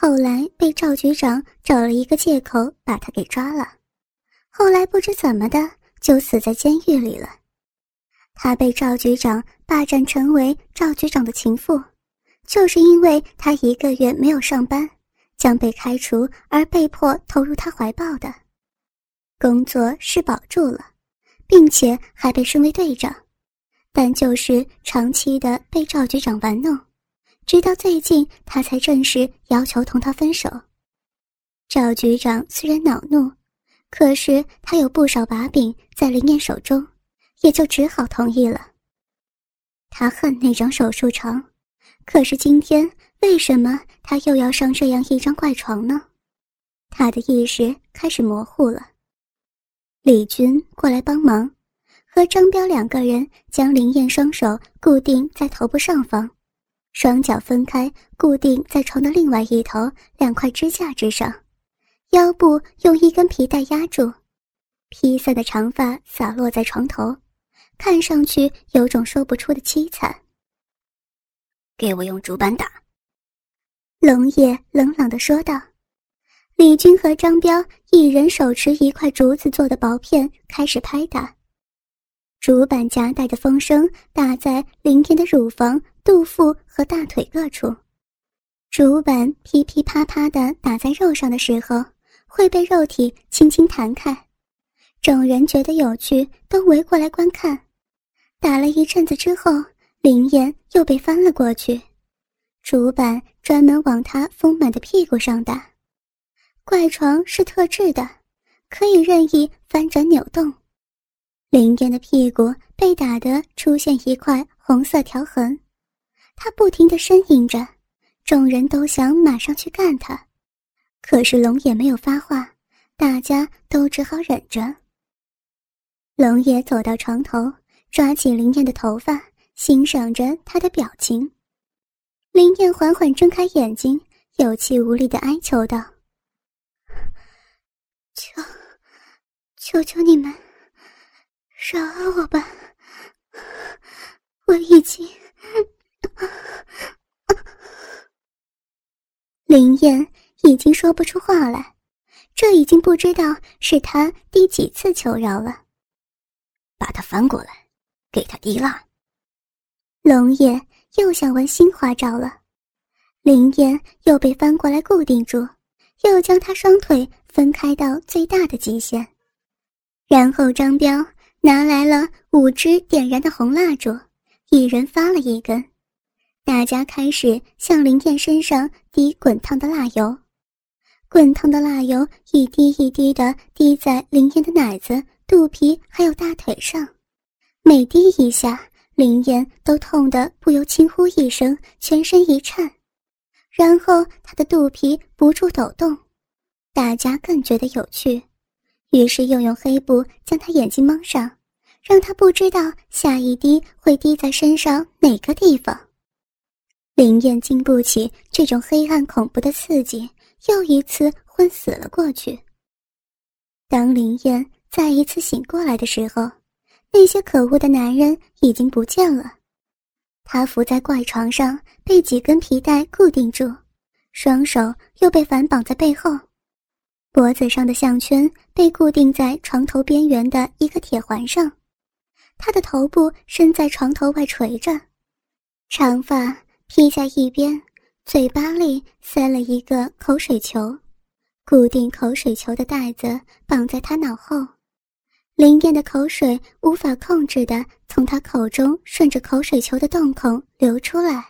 后来被赵局长找了一个借口把他给抓了，后来不知怎么的就死在监狱里了。他被赵局长霸占成为赵局长的情妇，就是因为他一个月没有上班，将被开除而被迫投入他怀抱的。工作是保住了，并且还被升为队长，但就是长期的被赵局长玩弄。直到最近，他才正式要求同他分手。赵局长虽然恼怒，可是他有不少把柄在林燕手中，也就只好同意了。他恨那张手术床，可是今天为什么他又要上这样一张怪床呢？他的意识开始模糊了。李军过来帮忙，和张彪两个人将林燕双手固定在头部上方。双脚分开，固定在床的另外一头两块支架之上，腰部用一根皮带压住，披散的长发洒落在床头，看上去有种说不出的凄惨。给我用竹板打。龙爷冷冷地说道。李军和张彪一人手持一块竹子做的薄片，开始拍打。竹板夹带着风声打在林天的乳房。肚腹和大腿各处，竹板噼噼啪啪的打在肉上的时候，会被肉体轻轻弹开。众人觉得有趣，都围过来观看。打了一阵子之后，林燕又被翻了过去，竹板专门往她丰满的屁股上打。怪床是特制的，可以任意翻转扭动。林燕的屁股被打得出现一块红色条痕。他不停地呻吟着，众人都想马上去干他，可是龙爷没有发话，大家都只好忍着。龙爷走到床头，抓起林燕的头发，欣赏着她的表情。林燕缓缓睁开眼睛，有气无力地哀求道：“求，求求你们，饶了我吧！我已经……” 林燕已经说不出话来，这已经不知道是他第几次求饶了。把他翻过来，给他滴蜡。龙爷又想玩新花招了，林燕又被翻过来固定住，又将他双腿分开到最大的极限，然后张彪拿来了五支点燃的红蜡烛，一人发了一根。大家开始向林燕身上滴滚烫的蜡油，滚烫的蜡油一滴一滴的滴在林燕的奶子、肚皮还有大腿上，每滴一下，林燕都痛得不由轻呼一声，全身一颤，然后她的肚皮不住抖动，大家更觉得有趣，于是又用黑布将她眼睛蒙上，让她不知道下一滴会滴在身上哪个地方。林燕经不起这种黑暗恐怖的刺激，又一次昏死了过去。当林燕再一次醒过来的时候，那些可恶的男人已经不见了。她伏在怪床上，被几根皮带固定住，双手又被反绑在背后，脖子上的项圈被固定在床头边缘的一个铁环上。她的头部伸在床头外垂着，长发。披在一边，嘴巴里塞了一个口水球，固定口水球的带子绑在他脑后。林燕的口水无法控制的从他口中顺着口水球的洞孔流出来，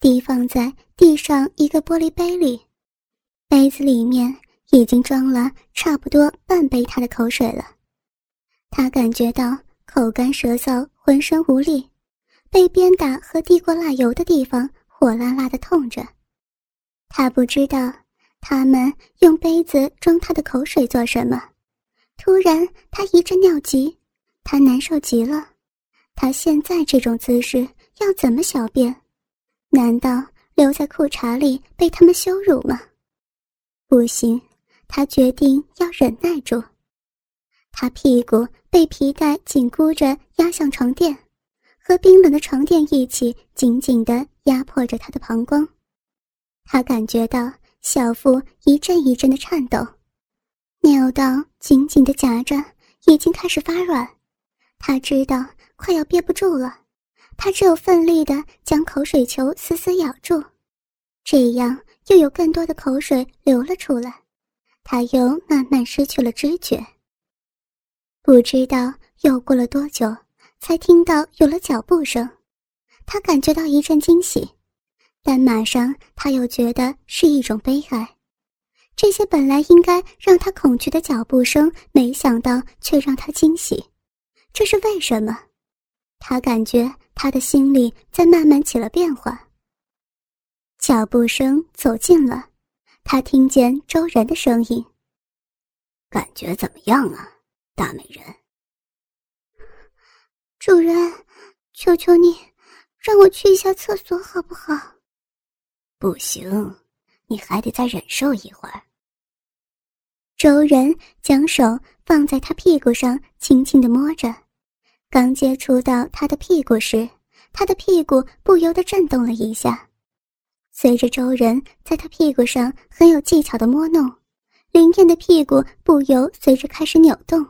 滴放在地上一个玻璃杯里。杯子里面已经装了差不多半杯他的口水了。他感觉到口干舌燥，浑身无力，被鞭打和滴过蜡油的地方。火辣辣的痛着，他不知道他们用杯子装他的口水做什么？突然，他一阵尿急，他难受极了。他现在这种姿势要怎么小便？难道留在裤衩里被他们羞辱吗？不行，他决定要忍耐住。他屁股被皮带紧箍着压向床垫，和冰冷的床垫一起紧紧地压迫着他的膀胱。他感觉到小腹一阵一阵的颤抖，尿道紧紧的夹着，已经开始发软。他知道快要憋不住了，他只有奋力的将口水球死死咬住，这样又有更多的口水流了出来，他又慢慢失去了知觉。不知道又过了多久，才听到有了脚步声。他感觉到一阵惊喜，但马上他又觉得是一种悲哀。这些本来应该让他恐惧的脚步声，没想到却让他惊喜。这是为什么？他感觉他的心里在慢慢起了变化。脚步声走近了，他听见周然的声音：“感觉怎么样啊？”大美人，主人，求求你，让我去一下厕所好不好？不行，你还得再忍受一会儿。周人将手放在他屁股上，轻轻的摸着。刚接触到他的屁股时，他的屁股不由得震动了一下。随着周人在他屁股上很有技巧的摸弄，林燕的屁股不由随着开始扭动。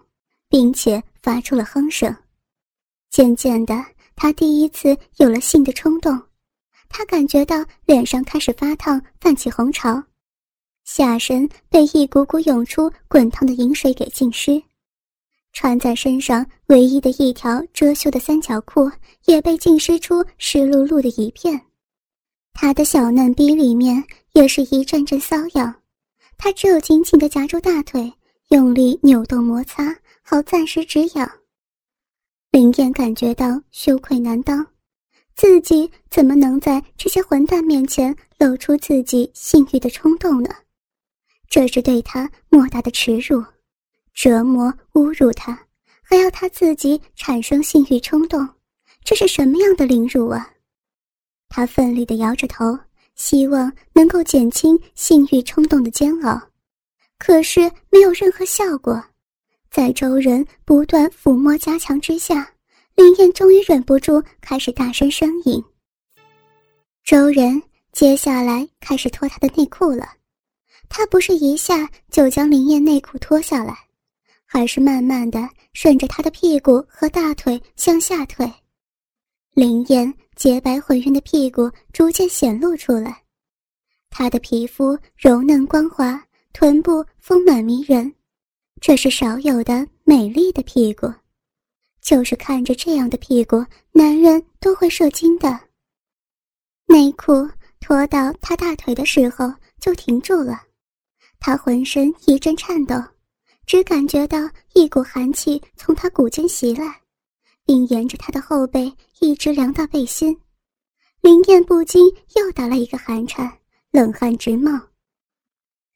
并且发出了哼声，渐渐的，他第一次有了性的冲动。他感觉到脸上开始发烫，泛起红潮，下身被一股股涌出滚烫的饮水给浸湿，穿在身上唯一的一条遮羞的三角裤也被浸湿出湿漉漉的一片。他的小嫩逼里面也是一阵阵瘙痒，他只有紧紧地夹住大腿，用力扭动摩擦。好暂时止痒。林燕感觉到羞愧难当，自己怎么能在这些混蛋面前露出自己性欲的冲动呢？这是对他莫大的耻辱、折磨、侮辱他，还要他自己产生性欲冲动，这是什么样的凌辱啊！他奋力地摇着头，希望能够减轻性欲冲动的煎熬，可是没有任何效果。在周人不断抚摸加强之下，林燕终于忍不住开始大声呻吟。周人接下来开始脱她的内裤了，他不是一下就将林燕内裤脱下来，而是慢慢的顺着她的屁股和大腿向下退。林燕洁白浑圆的屁股逐渐显露出来，她的皮肤柔嫩光滑，臀部丰满迷人。这是少有的美丽的屁股，就是看着这样的屁股，男人都会射精的。内裤脱到他大腿的时候就停住了，他浑身一阵颤抖，只感觉到一股寒气从他骨间袭来，并沿着他的后背一直凉到背心。林燕不禁又打了一个寒颤，冷汗直冒。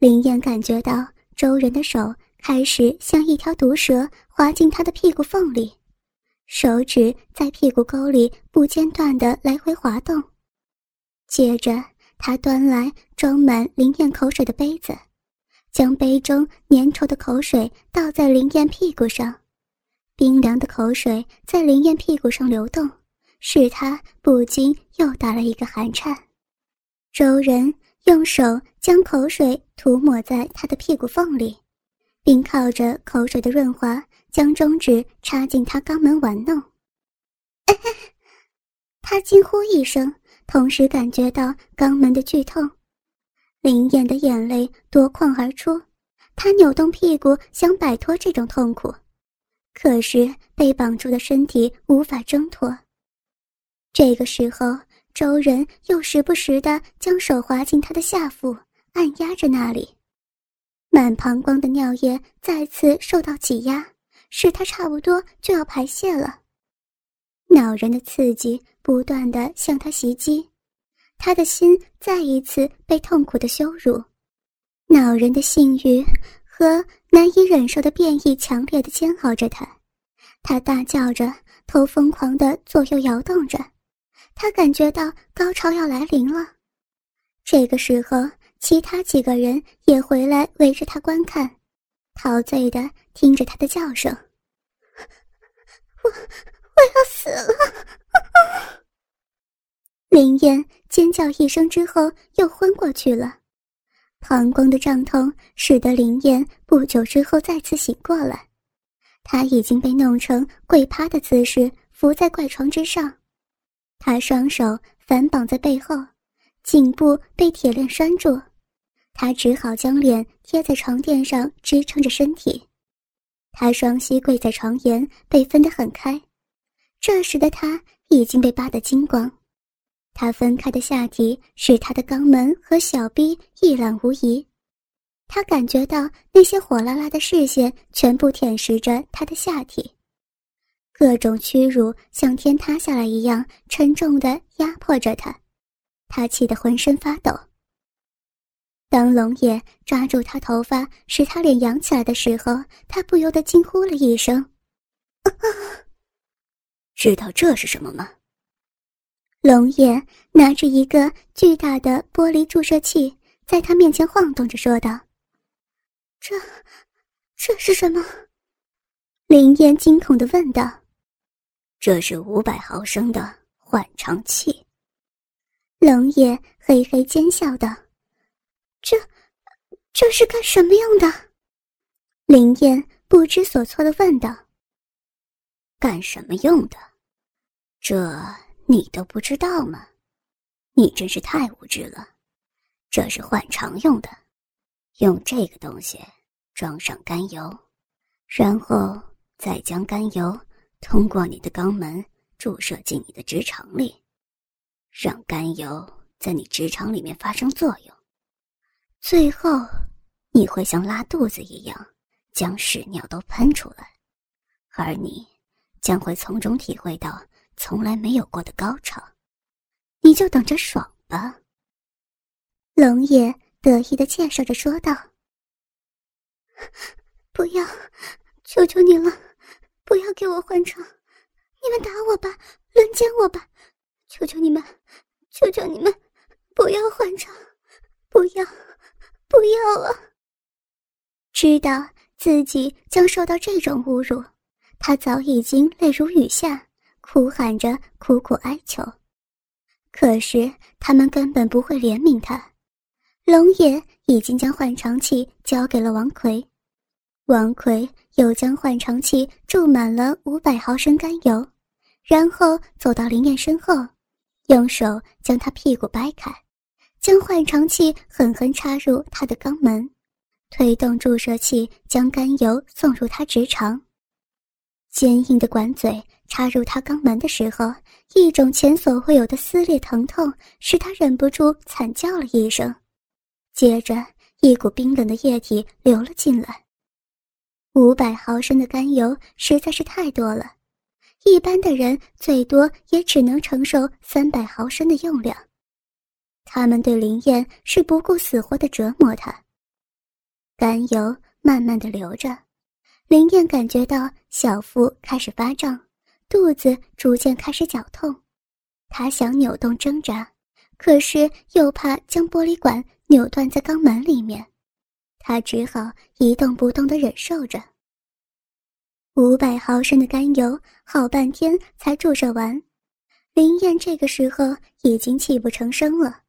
林燕感觉到周人的手。开始像一条毒蛇滑进他的屁股缝里，手指在屁股沟里不间断的来回滑动。接着，他端来装满林燕口水的杯子，将杯中粘稠的口水倒在林燕屁股上，冰凉的口水在林燕屁股上流动，使他不禁又打了一个寒颤。周人用手将口水涂抹在他的屁股缝里。并靠着口水的润滑，将中指插进他肛门玩弄。他惊呼一声，同时感觉到肛门的剧痛，林燕的眼泪夺眶而出。他扭动屁股想摆脱这种痛苦，可是被绑住的身体无法挣脱。这个时候，周人又时不时地将手滑进他的下腹，按压着那里。满膀胱的尿液再次受到挤压，使他差不多就要排泄了。恼人的刺激不断的向他袭击，他的心再一次被痛苦的羞辱。恼人的性欲和难以忍受的变异强烈的煎熬着他，他大叫着，头疯狂的左右摇动着，他感觉到高潮要来临了。这个时候，其他几个人也回来围着他观看，陶醉的听着他的叫声：“我我要死了！” 林燕尖叫一声之后，又昏过去了。膀胱的胀痛使得林燕不久之后再次醒过来，她已经被弄成跪趴的姿势，伏在怪床之上，她双手反绑在背后，颈部被铁链拴住，他只好将脸贴在床垫上支撑着身体，他双膝跪在床沿，被分得很开，这时的他已经被扒得精光。他分开的下体使他的肛门和小臂一览无遗，他感觉到那些火辣辣的视线全部舔食着他的下体，各种屈辱像天塌下来一样沉重的压迫着他，他气得浑身发抖。当龙爷抓住他头发使他脸扬起来的时候，他不由得惊呼了一声：“知道这是什么吗？”龙爷拿着一个巨大的玻璃注射器，在他面前晃动着，说道：“这，这是什么？”林燕惊恐的问道：“这是五百毫升的缓肠器。”龙爷嘿嘿奸笑道：“这，这是干什么用的？”林燕不知所措的问道：“干什么用的？这……”你都不知道吗？你真是太无知了。这是换肠用的，用这个东西装上甘油，然后再将甘油通过你的肛门注射进你的直肠里，让甘油在你直肠里面发生作用，最后你会像拉肚子一样将屎尿都喷出来，而你将会从中体会到。从来没有过的高潮，你就等着爽吧。”龙爷得意的介绍着说道。“不要，求求你了，不要给我换肠！你们打我吧，轮奸我吧！求求你们，求求你们，不要换肠！不要，不要啊！”知道自己将受到这种侮辱，他早已经泪如雨下。哭喊着，苦苦哀求，可是他们根本不会怜悯他。龙爷已经将换肠器交给了王奎，王奎又将换肠器注满了五百毫升甘油，然后走到林燕身后，用手将她屁股掰开，将换肠器狠狠插入他的肛门，推动注射器将甘油送入他直肠。坚硬的管嘴。插入他肛门的时候，一种前所未有的撕裂疼痛使他忍不住惨叫了一声，接着一股冰冷的液体流了进来。五百毫升的甘油实在是太多了，一般的人最多也只能承受三百毫升的用量。他们对林燕是不顾死活的折磨他。甘油慢慢的流着，林燕感觉到小腹开始发胀。肚子逐渐开始绞痛，他想扭动挣扎，可是又怕将玻璃管扭断在肛门里面，他只好一动不动的忍受着。五百毫升的甘油，好半天才注射完。林燕这个时候已经泣不成声了，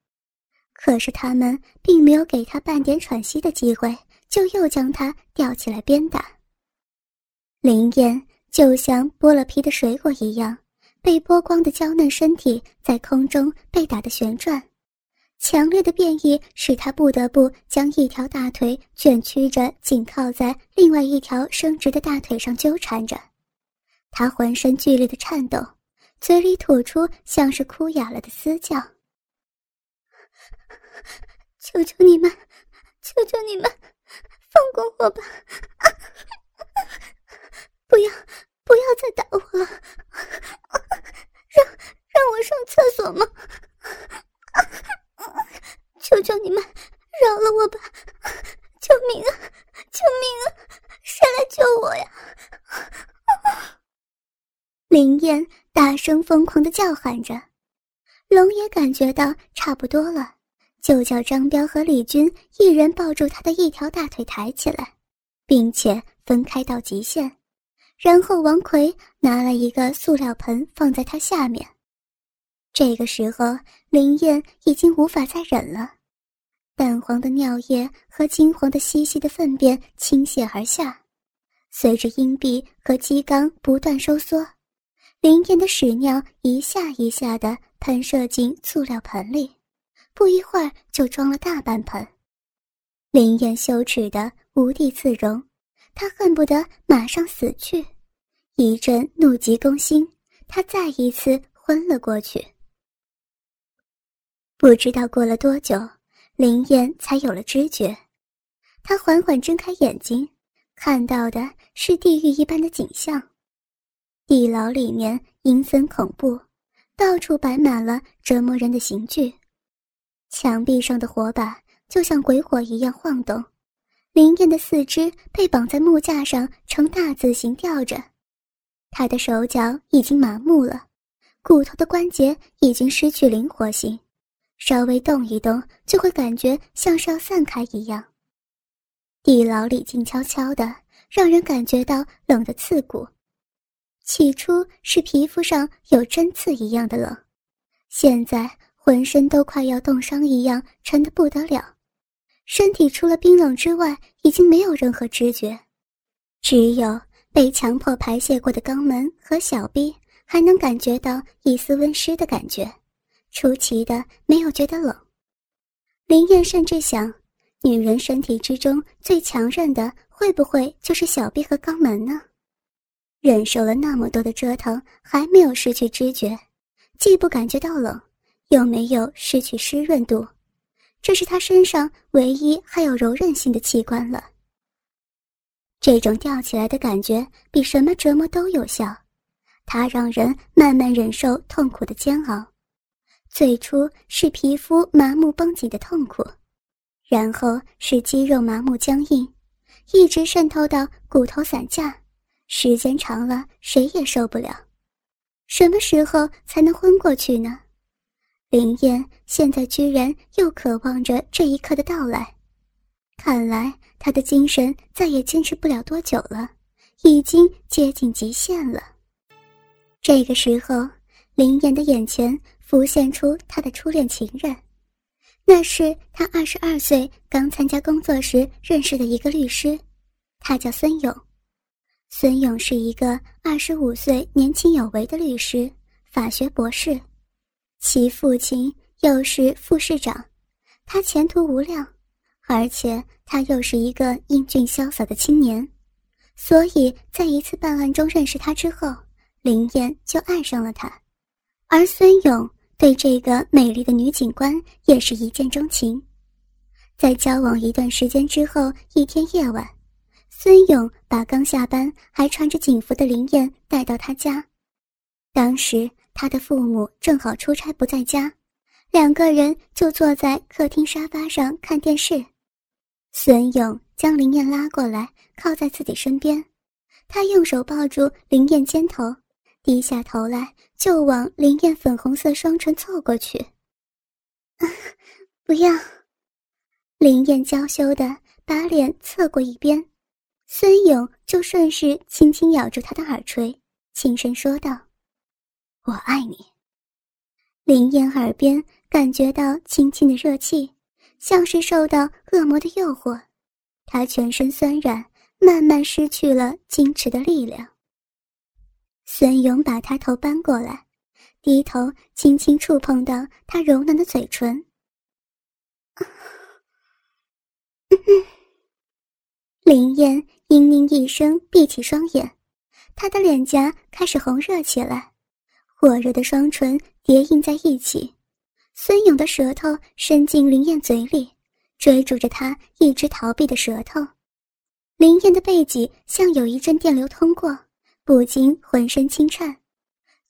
可是他们并没有给他半点喘息的机会，就又将他吊起来鞭打。林燕。就像剥了皮的水果一样，被剥光的娇嫩身体在空中被打得旋转，强烈的变异使他不得不将一条大腿卷曲着紧靠在另外一条伸直的大腿上纠缠着，他浑身剧烈的颤抖，嘴里吐出像是哭哑了的嘶叫：“求求你们求求你们放过我吧！不要不要再打我了让让我上厕所吗？求求你们饶了我吧！救命啊！救命啊！谁来救我呀？林燕大声疯狂的叫喊着龙也感觉到差不多了就叫张彪和李军一人抱住他的一条大腿抬起来，并且分开到极限。然后王奎拿了一个塑料盆放在他下面。这个时候，林燕已经无法再忍了，淡黄的尿液和金黄的稀稀的粪便倾泻而下，随着阴壁和肌缸不断收缩，林燕的屎尿一下一下的喷射进塑料盆里，不一会儿就装了大半盆。林燕羞耻的无地自容，她恨不得马上死去。一阵怒急攻心，她再一次昏了过去。不知道过了多久，林燕才有了知觉。她缓缓睁开眼睛，看到的是地狱一般的景象。地牢里面阴森恐怖，到处摆满了折磨人的刑具，墙壁上的火把就像鬼火一样晃动。林燕的四肢被绑在木架上，呈大字形吊着，她的手脚已经麻木了，骨头的关节已经失去灵活性。稍微动一动，就会感觉像是要散开一样。地牢里静悄悄的，让人感觉到冷的刺骨。起初是皮肤上有针刺一样的冷，现在浑身都快要冻伤一样，沉得不得了。身体除了冰冷之外，已经没有任何知觉，只有被强迫排泄过的肛门和小臂还能感觉到一丝温湿的感觉。出奇的没有觉得冷，林燕甚至想，女人身体之中最强韧的会不会就是小臂和肛门呢？忍受了那么多的折腾，还没有失去知觉，既不感觉到冷，又没有失去湿润度，这是他身上唯一还有柔韧性的器官了。这种吊起来的感觉比什么折磨都有效，它让人慢慢忍受痛苦的煎熬。最初是皮肤麻木绷紧的痛苦，然后是肌肉麻木僵硬，一直渗透到骨头散架，时间长了谁也受不了。什么时候才能昏过去呢？林燕现在居然又渴望着这一刻的到来，看来她的精神再也坚持不了多久了，已经接近极限了。这个时候，林燕的眼前。浮现出他的初恋情人，那是他二十二岁刚参加工作时认识的一个律师，他叫孙勇。孙勇是一个二十五岁年轻有为的律师，法学博士，其父亲又是副市长，他前途无量，而且他又是一个英俊潇洒的青年，所以在一次办案中认识他之后，林燕就爱上了他，而孙勇。对这个美丽的女警官也是一见钟情，在交往一段时间之后，一天夜晚，孙勇把刚下班还穿着警服的林燕带到他家。当时他的父母正好出差不在家，两个人就坐在客厅沙发上看电视。孙勇将林燕拉过来，靠在自己身边，他用手抱住林燕肩头。低下头来，就往林燕粉红色双唇凑过去。啊不要！林燕娇羞的把脸侧过一边，孙勇就顺势轻轻咬住她的耳垂，轻声说道：“我爱你。”林燕耳边感觉到轻轻的热气，像是受到恶魔的诱惑，她全身酸软，慢慢失去了矜持的力量。孙勇把他头搬过来，低头轻轻触碰到他柔嫩的嘴唇。林燕嘤嘤一声，闭起双眼，她的脸颊开始红热起来，火热的双唇叠印在一起。孙勇的舌头伸进林燕嘴里，追逐着她一直逃避的舌头。林燕的背脊像有一阵电流通过。不禁浑身轻颤，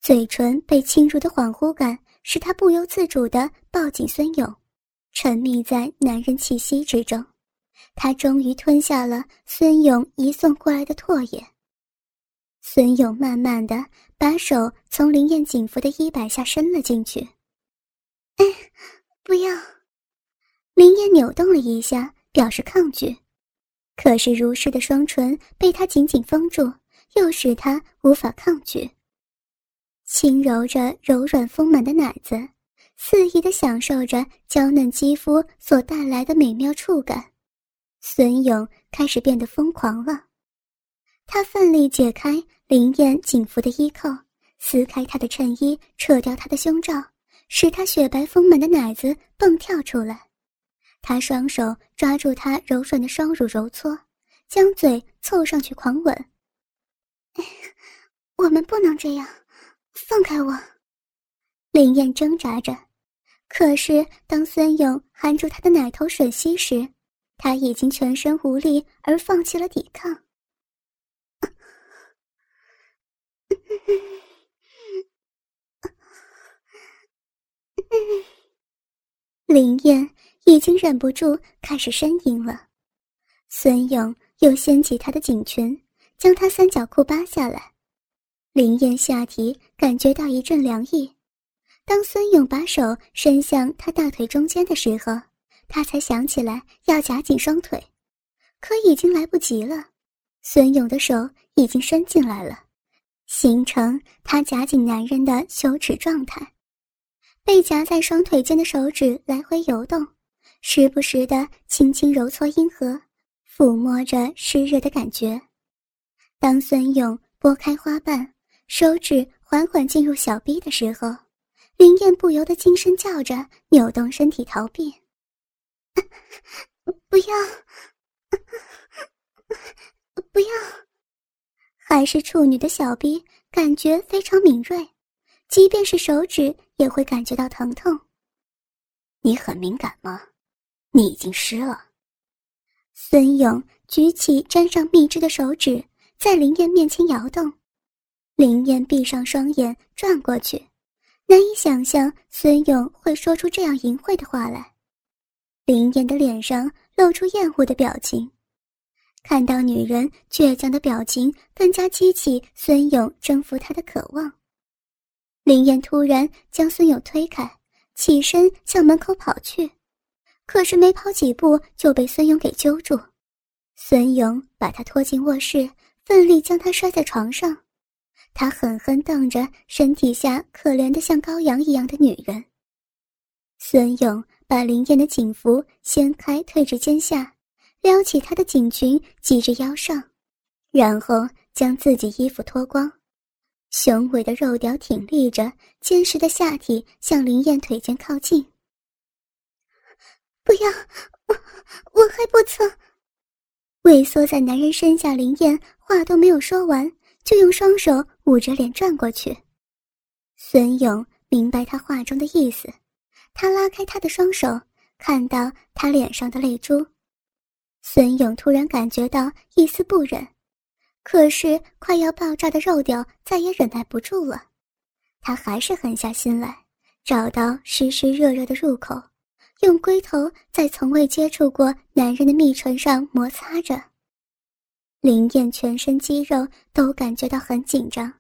嘴唇被侵入的恍惚感使他不由自主地抱紧孙勇，沉迷在男人气息之中。他终于吞下了孙勇移送过来的唾液。孙勇慢慢的把手从林燕颈服的衣摆下伸了进去。哎，不要！林燕扭动了一下，表示抗拒。可是如诗的双唇被他紧紧封住，又使他无法抗拒。轻揉着柔软丰满的奶子，肆意的享受着娇嫩肌肤所带来的美妙触感。孙勇开始变得疯狂了，他奋力解开林燕紧服的衣扣，撕开她的衬衣，扯掉她的胸罩，使她雪白丰满的奶子蹦跳出来。他双手抓住她柔软的双乳揉搓，将嘴凑上去狂吻。我们不能这样，放开我！林燕挣扎着，可是当孙勇含住她的奶头吮吸时，她已经全身无力而放弃了抵抗。林燕。已经忍不住开始呻吟了，孙勇又掀起她的颈裙，将她三角裤扒下来。林燕下体感觉到一阵凉意，当孙勇把手伸向她大腿中间的时候，她才想起来要夹紧双腿，可已经来不及了。孙勇的手已经伸进来了，形成他夹紧男人的羞耻状态，被夹在双腿间的手指来回游动。时不时的轻轻揉搓阴核，抚摸着湿热的感觉。当孙勇拨开花瓣，手指缓缓进入小臂的时候，林燕不由得轻声叫着，扭动身体逃避。不要，不要！还是处女的小臂感觉非常敏锐，即便是手指也会感觉到疼痛。你很敏感吗？你已经湿了。孙勇举起沾上蜜汁的手指，在林燕面前摇动。林燕闭上双眼，转过去，难以想象孙勇会说出这样淫秽的话来。林燕的脸上露出厌恶的表情，看到女人倔强的表情，更加激起孙勇征服她的渴望。林燕突然将孙勇推开，起身向门口跑去。可是没跑几步就被孙勇给揪住，孙勇把他拖进卧室，奋力将他摔在床上。他狠狠瞪着身体下可怜的像羔羊一样的女人。孙勇把林燕的警服掀开，退至肩下，撩起她的颈裙系至腰上，然后将自己衣服脱光，雄伟的肉屌挺立着，坚实的下体向林燕腿间靠近。不要，我我还不曾。畏缩在男人身下，林燕话都没有说完，就用双手捂着脸转过去。孙勇明白他话中的意思，他拉开他的双手，看到他脸上的泪珠。孙勇突然感觉到一丝不忍，可是快要爆炸的肉屌再也忍耐不住了，他还是狠下心来，找到湿湿热热的入口。用龟头在从未接触过男人的蜜唇上摩擦着，林燕全身肌肉都感觉到很紧张，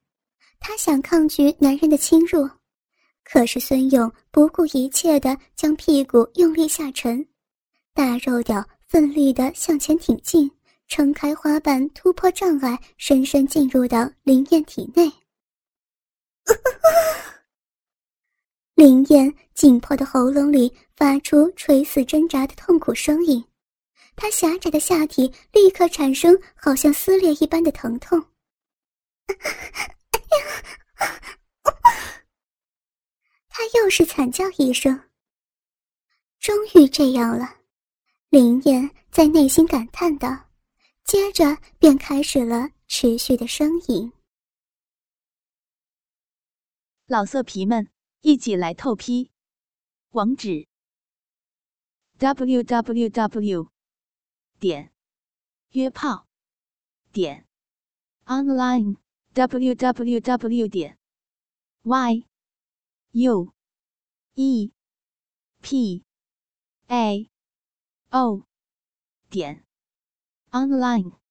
她想抗拒男人的侵入，可是孙勇不顾一切地将屁股用力下沉，大肉屌奋力地向前挺进，撑开花瓣，突破障碍，深深进入到林燕体内。林燕紧迫的喉咙里发出垂死挣扎的痛苦声音，她狭窄的下体立刻产生好像撕裂一般的疼痛。她又是惨叫一声。终于这样了，林燕在内心感叹道，接着便开始了持续的呻吟。老色皮们。一起来透批，网址：w w w 点约炮点 online w w w 点 y u e p a o 点 online。